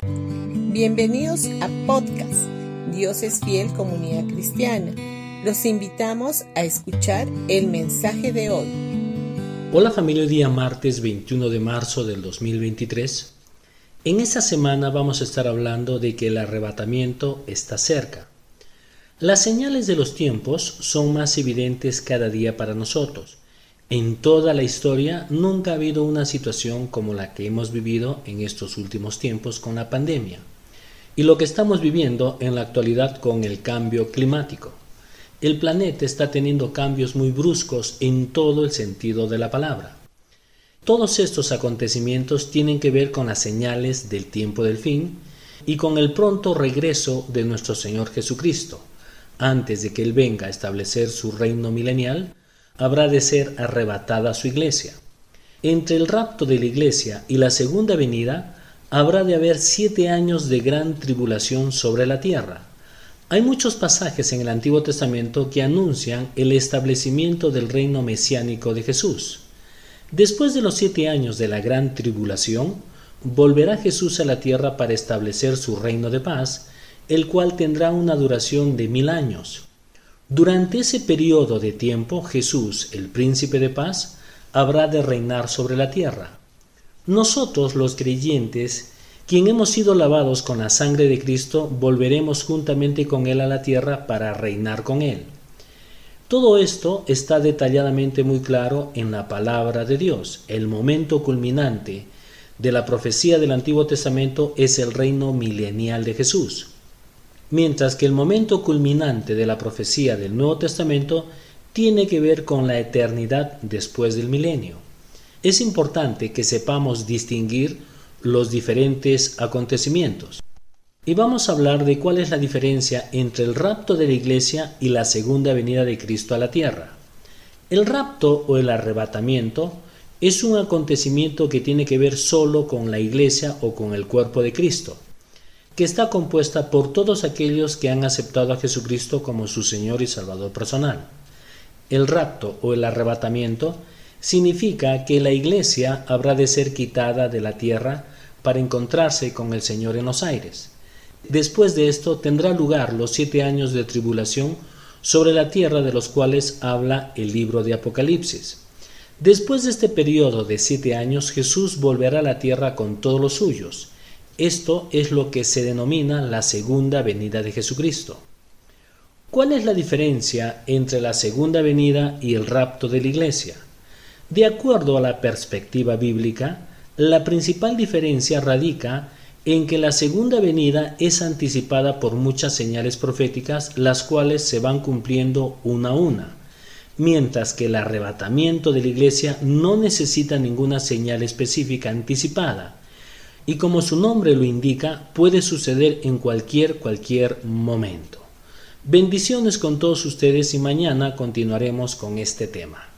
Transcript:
Bienvenidos a podcast Dios es fiel comunidad cristiana. Los invitamos a escuchar el mensaje de hoy. Hola familia, día martes 21 de marzo del 2023. En esta semana vamos a estar hablando de que el arrebatamiento está cerca. Las señales de los tiempos son más evidentes cada día para nosotros. En toda la historia nunca ha habido una situación como la que hemos vivido en estos últimos tiempos con la pandemia y lo que estamos viviendo en la actualidad con el cambio climático. El planeta está teniendo cambios muy bruscos en todo el sentido de la palabra. Todos estos acontecimientos tienen que ver con las señales del tiempo del fin y con el pronto regreso de nuestro Señor Jesucristo. Antes de que Él venga a establecer su reino milenial, habrá de ser arrebatada su iglesia. Entre el rapto de la iglesia y la segunda venida, habrá de haber siete años de gran tribulación sobre la tierra. Hay muchos pasajes en el Antiguo Testamento que anuncian el establecimiento del reino mesiánico de Jesús. Después de los siete años de la gran tribulación, volverá Jesús a la tierra para establecer su reino de paz, el cual tendrá una duración de mil años. Durante ese periodo de tiempo, Jesús, el príncipe de paz, habrá de reinar sobre la tierra. Nosotros, los creyentes, quien hemos sido lavados con la sangre de Cristo, volveremos juntamente con Él a la tierra para reinar con Él. Todo esto está detalladamente muy claro en la palabra de Dios. El momento culminante de la profecía del Antiguo Testamento es el reino milenial de Jesús, mientras que el momento culminante de la profecía del Nuevo Testamento tiene que ver con la eternidad después del milenio. Es importante que sepamos distinguir los diferentes acontecimientos. Y vamos a hablar de cuál es la diferencia entre el rapto de la iglesia y la segunda venida de Cristo a la tierra. El rapto o el arrebatamiento es un acontecimiento que tiene que ver solo con la iglesia o con el cuerpo de Cristo, que está compuesta por todos aquellos que han aceptado a Jesucristo como su Señor y Salvador personal. El rapto o el arrebatamiento significa que la iglesia habrá de ser quitada de la tierra para encontrarse con el Señor en los aires. Después de esto tendrá lugar los siete años de tribulación sobre la tierra de los cuales habla el libro de Apocalipsis. Después de este periodo de siete años, Jesús volverá a la tierra con todos los suyos. Esto es lo que se denomina la segunda venida de Jesucristo. ¿Cuál es la diferencia entre la segunda venida y el rapto de la iglesia? De acuerdo a la perspectiva bíblica, la principal diferencia radica en que la segunda venida es anticipada por muchas señales proféticas, las cuales se van cumpliendo una a una, mientras que el arrebatamiento de la iglesia no necesita ninguna señal específica anticipada, y como su nombre lo indica, puede suceder en cualquier cualquier momento. Bendiciones con todos ustedes y mañana continuaremos con este tema.